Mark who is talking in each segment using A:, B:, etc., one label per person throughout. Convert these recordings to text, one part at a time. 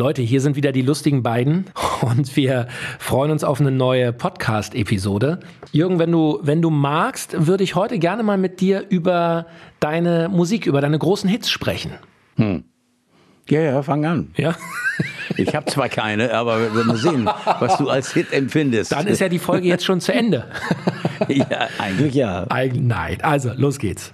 A: Leute, hier sind wieder die lustigen beiden und wir freuen uns auf eine neue Podcast-Episode. Jürgen, wenn du, wenn du magst, würde ich heute gerne mal mit dir über deine Musik, über deine großen Hits sprechen. Hm.
B: Ja, ja, fang an.
A: Ja.
B: Ich habe zwar keine, aber wir werden sehen, was du als Hit empfindest.
A: Dann ist ja die Folge jetzt schon zu Ende.
B: Ja, eigentlich ja.
A: Eig nein, also los geht's.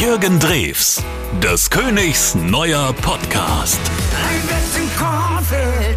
C: Jürgen Drews, des Königs neuer Podcast.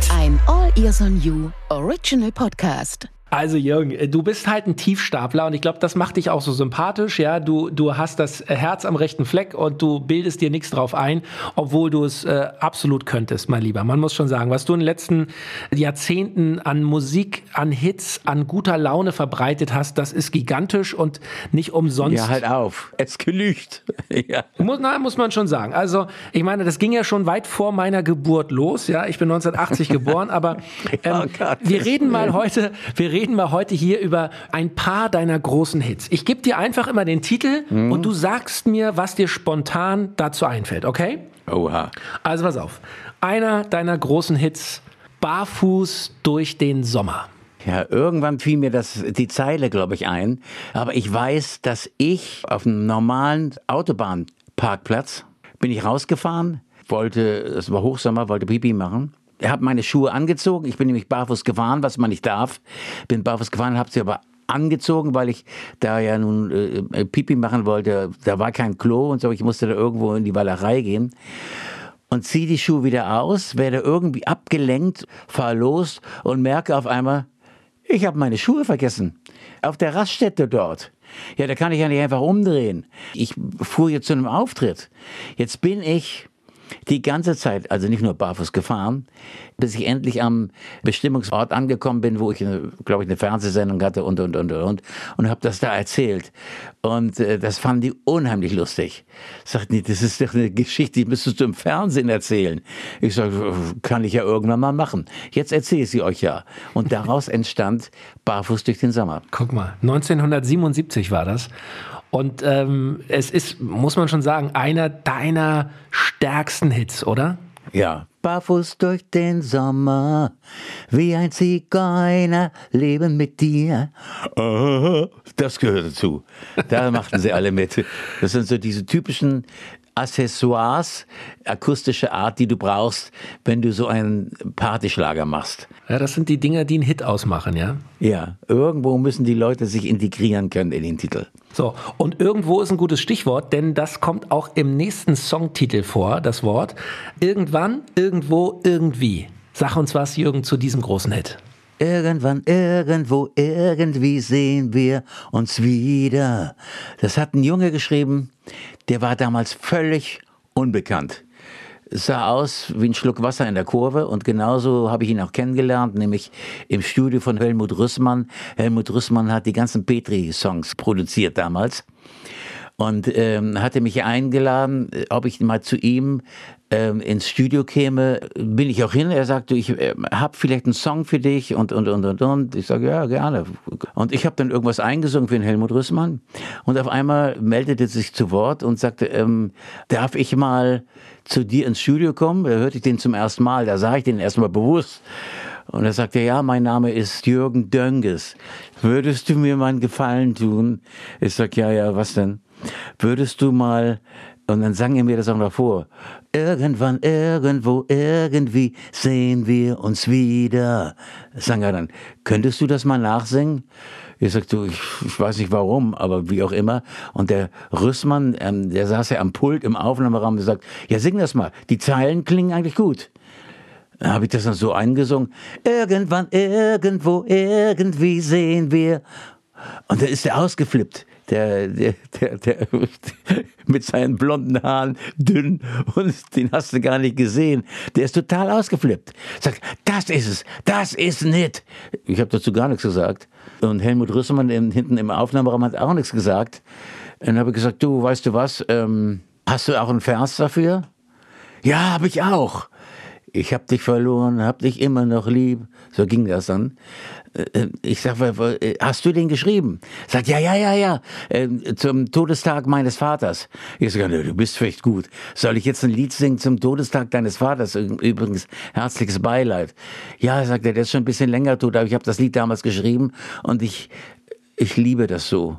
D: Ein All Ears on You Original Podcast.
A: Also Jürgen, äh, du bist halt ein Tiefstapler und ich glaube, das macht dich auch so sympathisch. Ja, du, du hast das Herz am rechten Fleck und du bildest dir nichts drauf ein, obwohl du es äh, absolut könntest, mein Lieber. Man muss schon sagen, was du in den letzten Jahrzehnten an Musik, an Hits, an guter Laune verbreitet hast, das ist gigantisch und nicht umsonst.
B: Ja, halt auf. Es genügt.
A: ja. Muss, na, muss man schon sagen. Also, ich meine, das ging ja schon weit vor meiner Geburt los. Ja, ich bin 1980 geboren, aber ähm, oh wir reden mal heute, wir reden reden wir heute hier über ein paar deiner großen Hits. Ich gebe dir einfach immer den Titel mhm. und du sagst mir, was dir spontan dazu einfällt, okay?
B: Oha.
A: Also pass auf. Einer deiner großen Hits, Barfuß durch den Sommer.
B: Ja, irgendwann fiel mir das, die Zeile, glaube ich, ein. Aber ich weiß, dass ich auf einem normalen Autobahnparkplatz bin ich rausgefahren, wollte, es war Hochsommer, wollte Pipi machen hat meine Schuhe angezogen. Ich bin nämlich barfuß gefahren, was man nicht darf. Bin barfuß gefahren, habe sie aber angezogen, weil ich da ja nun äh, äh, Pipi machen wollte. Da war kein Klo und so. Ich musste da irgendwo in die Wallerei gehen und ziehe die Schuhe wieder aus, werde irgendwie abgelenkt, fahre los und merke auf einmal, ich habe meine Schuhe vergessen. Auf der Raststätte dort. Ja, da kann ich ja nicht einfach umdrehen. Ich fuhr jetzt zu einem Auftritt. Jetzt bin ich die ganze Zeit, also nicht nur barfuß gefahren, bis ich endlich am Bestimmungsort angekommen bin, wo ich, glaube ich, eine Fernsehsendung hatte und, und, und, und, und habe das da erzählt. Und äh, das fanden die unheimlich lustig. Sagten die, das ist doch eine Geschichte, die müsstest du im Fernsehen erzählen. Ich sage, kann ich ja irgendwann mal machen. Jetzt erzähle ich sie euch ja. Und daraus entstand Barfuß durch den Sommer.
A: Guck mal, 1977 war das. Und ähm, es ist, muss man schon sagen, einer deiner stärksten Hits, oder?
B: Ja. Barfuß durch den Sommer, wie ein Zigeuner, leben mit dir. das gehört dazu. Da machten sie alle mit. Das sind so diese typischen Accessoires, akustische Art, die du brauchst, wenn du so einen Partyschlager machst.
A: Ja, das sind die Dinger, die einen Hit ausmachen, ja?
B: Ja, irgendwo müssen die Leute sich integrieren können in den Titel.
A: So, und irgendwo ist ein gutes Stichwort, denn das kommt auch im nächsten Songtitel vor, das Wort. Irgendwann, irgendwo, irgendwie. Sag uns was, Jürgen, zu diesem großen Hit.
B: Irgendwann, irgendwo, irgendwie sehen wir uns wieder. Das hat ein Junge geschrieben, der war damals völlig unbekannt. Sah aus wie ein Schluck Wasser in der Kurve und genauso habe ich ihn auch kennengelernt, nämlich im Studio von Helmut Rüssmann. Helmut Rüssmann hat die ganzen Petri-Songs produziert damals und ähm, hatte mich eingeladen, ob ich mal zu ihm ähm, ins Studio käme, bin ich auch hin. Er sagte, ich äh, habe vielleicht einen Song für dich und und und und und. Ich sage ja gerne. Und ich habe dann irgendwas eingesungen für den Helmut Rüssmann und auf einmal meldete sich zu Wort und sagte, ähm, darf ich mal zu dir ins Studio kommen? Da hörte ich den zum ersten Mal. Da sah ich den erstmal bewusst. Und er sagte, ja, mein Name ist Jürgen Dönges. Würdest du mir mal einen Gefallen tun? Ich sag, ja, ja, was denn? Würdest du mal und dann sang er mir das auch noch vor. Irgendwann, irgendwo, irgendwie sehen wir uns wieder. Sang er dann. Könntest du das mal nachsingen? Ich sagte, ich, ich weiß nicht warum, aber wie auch immer. Und der Rüssmann, ähm, der saß ja am Pult im Aufnahmeraum und sagt, ja, sing das mal. Die Zeilen klingen eigentlich gut. Dann habe ich das dann so eingesungen. Irgendwann, irgendwo, irgendwie sehen wir. Und dann ist er ausgeflippt der, der, der, der, mit seinen blonden Haaren dünn und den hast du gar nicht gesehen. Der ist total ausgeflippt. Sagt, das ist es, das ist nicht. Ich habe dazu gar nichts gesagt. Und Helmut Rüssemann hinten im Aufnahmeraum hat auch nichts gesagt. Dann habe ich gesagt, du, weißt du was, ähm, hast du auch einen Vers dafür? Ja, habe ich auch. Ich hab dich verloren, hab dich immer noch lieb. So ging das dann. Äh, Ich sag, äh, hast du den geschrieben? Sagt, ja, ja, ja, ja, äh, zum Todestag meines Vaters. Ich sage, du bist vielleicht gut. Soll ich jetzt ein Lied singen zum Todestag deines Vaters? Übrigens, herzliches Beileid. Ja, sagt er, der ist schon ein bisschen länger tot, aber ich habe das Lied damals geschrieben und ich, ich liebe das so.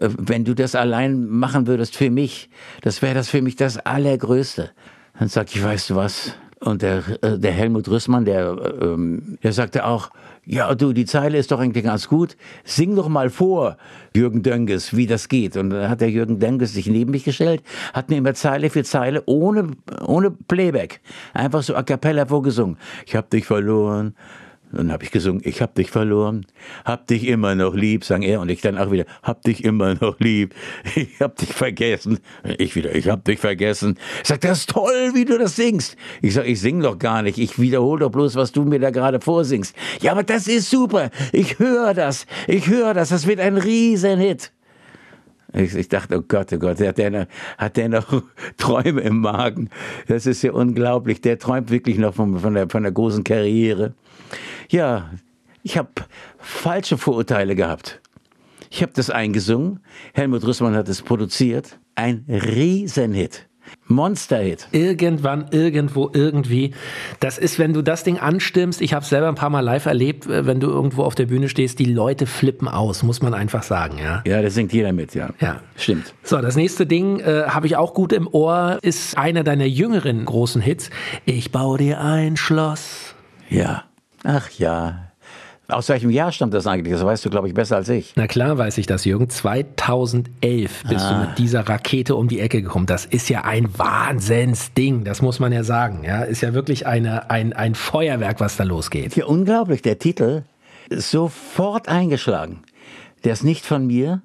B: Äh, Wenn du das allein machen würdest für mich, das wäre das für mich das Allergrößte. Dann sag ich, weißt du was? Und der, äh, der Helmut Rüssmann, der, ähm, der sagte auch, ja, du, die Zeile ist doch eigentlich ganz gut. Sing doch mal vor, Jürgen Dönges, wie das geht. Und dann hat der Jürgen Dönges sich neben mich gestellt, hat mir immer Zeile für Zeile ohne, ohne Playback, einfach so a cappella vorgesungen. Ich hab dich verloren. Dann habe ich gesungen, ich hab dich verloren, hab dich immer noch lieb, sang er und ich dann auch wieder, hab dich immer noch lieb, ich hab dich vergessen. Ich wieder, ich hab dich vergessen. Ich sag, das ist toll, wie du das singst. Ich sag, ich sing doch gar nicht, ich wiederhole doch bloß, was du mir da gerade vorsingst. Ja, aber das ist super, ich höre das, ich höre das, das wird ein Riesenhit. Ich, ich dachte, oh Gott, oh Gott, hat der, noch, hat der noch Träume im Magen? Das ist ja unglaublich. Der träumt wirklich noch von, von, der, von der großen Karriere. Ja, ich habe falsche Vorurteile gehabt. Ich habe das eingesungen. Helmut Rüssmann hat es produziert. Ein Riesenhit. Monsterhit.
A: Irgendwann, irgendwo, irgendwie. Das ist, wenn du das Ding anstimmst, ich habe es selber ein paar Mal live erlebt, äh, wenn du irgendwo auf der Bühne stehst, die Leute flippen aus, muss man einfach sagen, ja.
B: Ja, da singt jeder mit, ja.
A: Ja.
B: Stimmt.
A: So, das nächste Ding äh, habe ich auch gut im Ohr, ist einer deiner jüngeren großen Hits. Ich baue dir ein Schloss.
B: Ja. Ach ja. Aus welchem Jahr stammt das eigentlich? Das weißt du, glaube ich, besser als ich.
A: Na klar weiß ich das, Jürgen. 2011 bist du mit dieser Rakete um die Ecke gekommen. Das ist ja ein Wahnsinnsding, das muss man ja sagen. Ja, ist ja wirklich eine, ein, ein Feuerwerk, was da losgeht.
B: Ja, unglaublich. Der Titel ist sofort eingeschlagen. Der ist nicht von mir,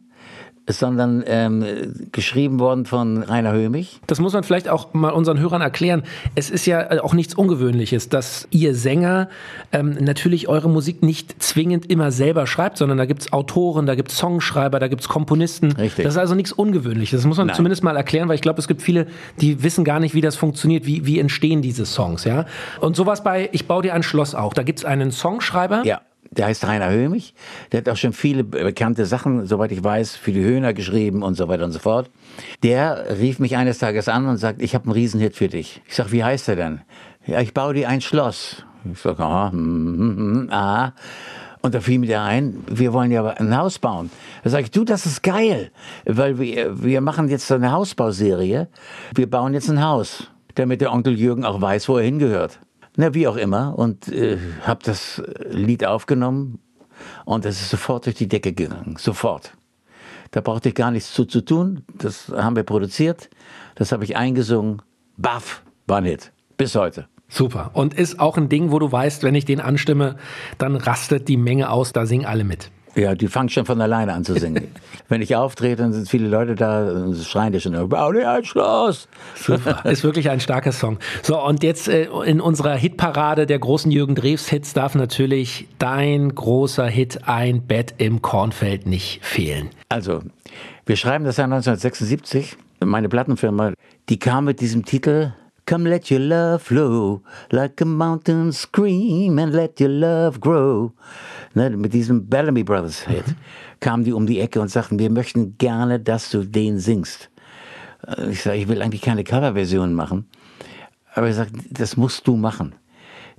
B: sondern ähm, geschrieben worden von Rainer Hömich.
A: Das muss man vielleicht auch mal unseren Hörern erklären. Es ist ja äh, auch nichts Ungewöhnliches, dass ihr Sänger ähm, natürlich eure Musik nicht zwingend immer selber schreibt, sondern da gibt's Autoren, da gibt's Songschreiber, da gibt's Komponisten.
B: Richtig.
A: Das ist also nichts Ungewöhnliches. Das muss man
B: Nein.
A: zumindest mal erklären, weil ich glaube, es gibt viele, die wissen gar nicht, wie das funktioniert, wie, wie entstehen diese Songs. ja. Und sowas bei Ich baue dir ein Schloss auch. Da gibt's einen Songschreiber.
B: Ja, der heißt Rainer Hömich. Der hat auch schon viele bekannte Sachen, soweit ich weiß, für die Höhner geschrieben und so weiter und so fort. Der rief mich eines Tages an und sagt, ich habe einen Riesenhit für dich. Ich sag, wie heißt er denn? Ja, ich baue dir ein Schloss. Ich sag, aha, hm, hm, hm, ah. Und da fiel mir der ein, wir wollen ja ein Haus bauen. Da sage ich, du, das ist geil, weil wir, wir machen jetzt so eine Hausbauserie. Wir bauen jetzt ein Haus, damit der Onkel Jürgen auch weiß, wo er hingehört. Na, wie auch immer. Und äh, habe das Lied aufgenommen und es ist sofort durch die Decke gegangen. Sofort. Da brauchte ich gar nichts zu, zu tun. Das haben wir produziert. Das habe ich eingesungen. Baff, war ein Hit. Bis heute.
A: Super. Und ist auch ein Ding, wo du weißt, wenn ich den anstimme, dann rastet die Menge aus, da singen alle mit.
B: Ja, die fangen schon von alleine an zu singen. Wenn ich auftrete, dann sind viele Leute da und schreien die schon, bau dir ein Schloss.
A: Super. Ist wirklich ein starker Song. So, und jetzt äh, in unserer Hitparade der großen Jürgen Drews Hits darf natürlich dein großer Hit Ein Bett im Kornfeld nicht fehlen.
B: Also, wir schreiben das Jahr 1976. Meine Plattenfirma, die kam mit diesem Titel Come let your love flow like a mountain scream and let your love grow. Ne, mit diesem Bellamy Brothers Hit kamen die um die Ecke und sagten, wir möchten gerne, dass du den singst. Äh, Ich sage, ich will eigentlich keine Coverversion machen. Aber er sagt, das musst du machen.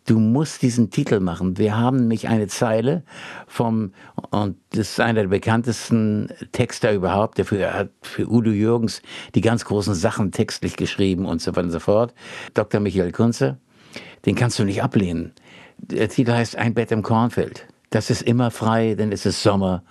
B: Du musst diesen Titel machen. Wir haben nämlich eine Zeile vom, und das ist einer der bekanntesten Texter überhaupt, der für, hat für Udo Jürgens die ganz großen Sachen textlich geschrieben und so weiter und so fort. Dr. Michael Kunze. Den kannst du nicht ablehnen. Der Titel heißt Ein Bett im Kornfeld. Das ist immer frei, denn es ist Sommer.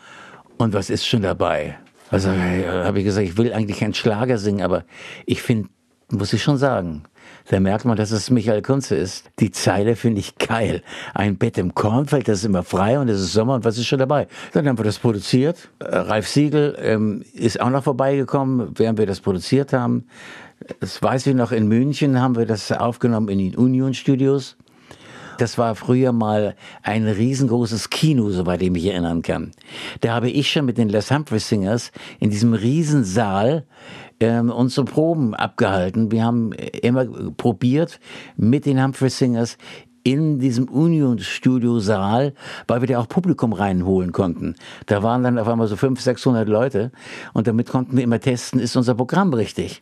B: Und was ist schon dabei? Also habe ich gesagt, ich will eigentlich keinen Schlager singen, aber ich finde, muss ich schon sagen, da merkt man, dass es Michael Kunze ist. Die Zeile finde ich geil. Ein Bett im Kornfeld, das ist immer frei und es ist Sommer und was ist schon dabei? Dann haben wir das produziert. Äh, Ralf Siegel ähm, ist auch noch vorbeigekommen, während wir das produziert haben. Das weiß ich noch, in München haben wir das aufgenommen in den Union Studios. Das war früher mal ein riesengroßes Kino, soweit ich mich erinnern kann. Da habe ich schon mit den Les Humphrey Singers in diesem Riesensaal ähm, unsere Proben abgehalten. Wir haben immer probiert mit den Humphrey Singers in diesem Union-Studio-Saal, weil wir da auch Publikum reinholen konnten. Da waren dann auf einmal so 500, 600 Leute und damit konnten wir immer testen, ist unser Programm richtig.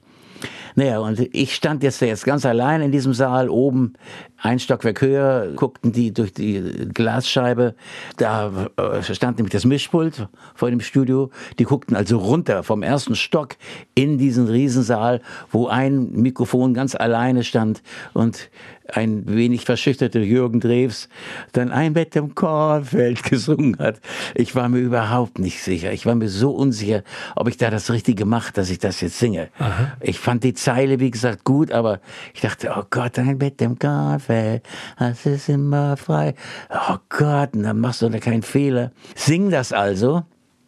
B: Naja, und ich stand jetzt, jetzt ganz allein in diesem Saal, oben ein Stockwerk höher, guckten die durch die Glasscheibe. Da äh, stand nämlich das Mischpult vor dem Studio. Die guckten also runter vom ersten Stock in diesen Riesensaal, wo ein Mikrofon ganz alleine stand und ein wenig verschüchterte Jürgen Drews dann ein Bett im Kornfeld gesungen hat. Ich war mir überhaupt nicht sicher. Ich war mir so unsicher, ob ich da das Richtige mache, dass ich das jetzt singe. Aha. Ich fand die Zeile, wie gesagt, gut, aber ich dachte, oh Gott, ein Bett im Kornfeld, das ist immer frei. Oh Gott, und dann machst du da keinen Fehler. Sing das also.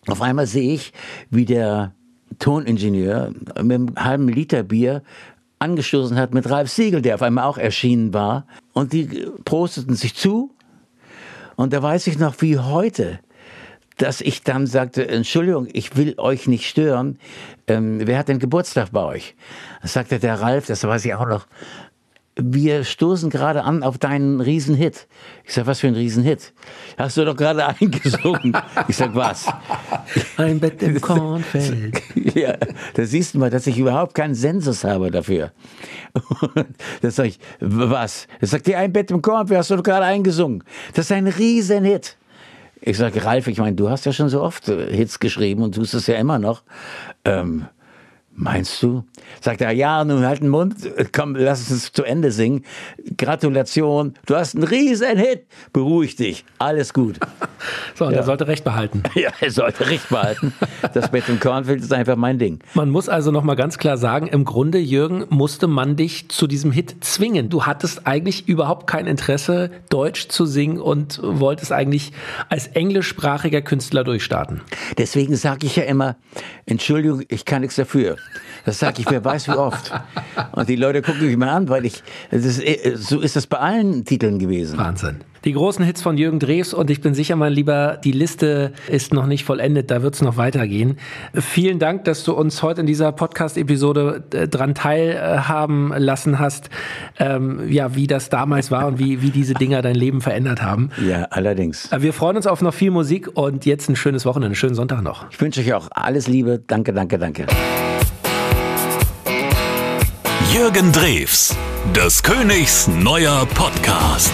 B: Auf einmal sehe ich, wie der Toningenieur mit einem halben Liter Bier angestoßen hat mit Ralf Siegel, der auf einmal auch erschienen war. Und die prosteten sich zu. Und da weiß ich noch wie heute, dass ich dann sagte, Entschuldigung, ich will euch nicht stören. Ähm, wer hat denn Geburtstag bei euch? Das sagte der Ralf, das weiß ich auch noch wir stoßen gerade an auf deinen Riesenhit. Ich sag, was für ein Riesenhit? Hast du doch gerade eingesungen. Ich sag, was?
A: Ein Bett im Kornfeld.
B: ja, da siehst du mal, dass ich überhaupt keinen Sensus habe dafür. das sag ich, was? Er sagt, dir ein Bett im Kornfeld hast du doch gerade eingesungen. Das ist ein Riesenhit. Ich sage, Ralf, ich meine, du hast ja schon so oft Hits geschrieben und tust es ja immer noch. Ähm, Meinst du? Sagt er, ja, nun halt den Mund, komm, lass uns zu Ende singen. Gratulation, du hast einen riesen Hit. Beruhig dich, alles gut.
A: So, und ja. er sollte Recht behalten.
B: Ja, er sollte Recht behalten. Das Bett im Kornfeld ist einfach mein Ding.
A: Man muss also nochmal ganz klar sagen, im Grunde, Jürgen, musste man dich zu diesem Hit zwingen. Du hattest eigentlich überhaupt kein Interesse, Deutsch zu singen und wolltest eigentlich als englischsprachiger Künstler durchstarten.
B: Deswegen sage ich ja immer, Entschuldigung, ich kann nichts dafür. Das sage ich, wer weiß wie oft. Und die Leute gucken mich mal an, weil ich, ist, so ist das bei allen Titeln gewesen.
A: Wahnsinn. Die großen Hits von Jürgen Drews und ich bin sicher, mein Lieber, die Liste ist noch nicht vollendet, da wird es noch weitergehen. Vielen Dank, dass du uns heute in dieser Podcast-Episode äh, dran teilhaben lassen hast, ähm, ja, wie das damals war und wie, wie diese Dinger dein Leben verändert haben.
B: Ja, allerdings.
A: Wir freuen uns auf noch viel Musik und jetzt ein schönes Wochenende, einen schönen Sonntag noch.
B: Ich wünsche euch auch alles Liebe. Danke, danke, danke.
C: Jürgen Drews, des Königs neuer Podcast.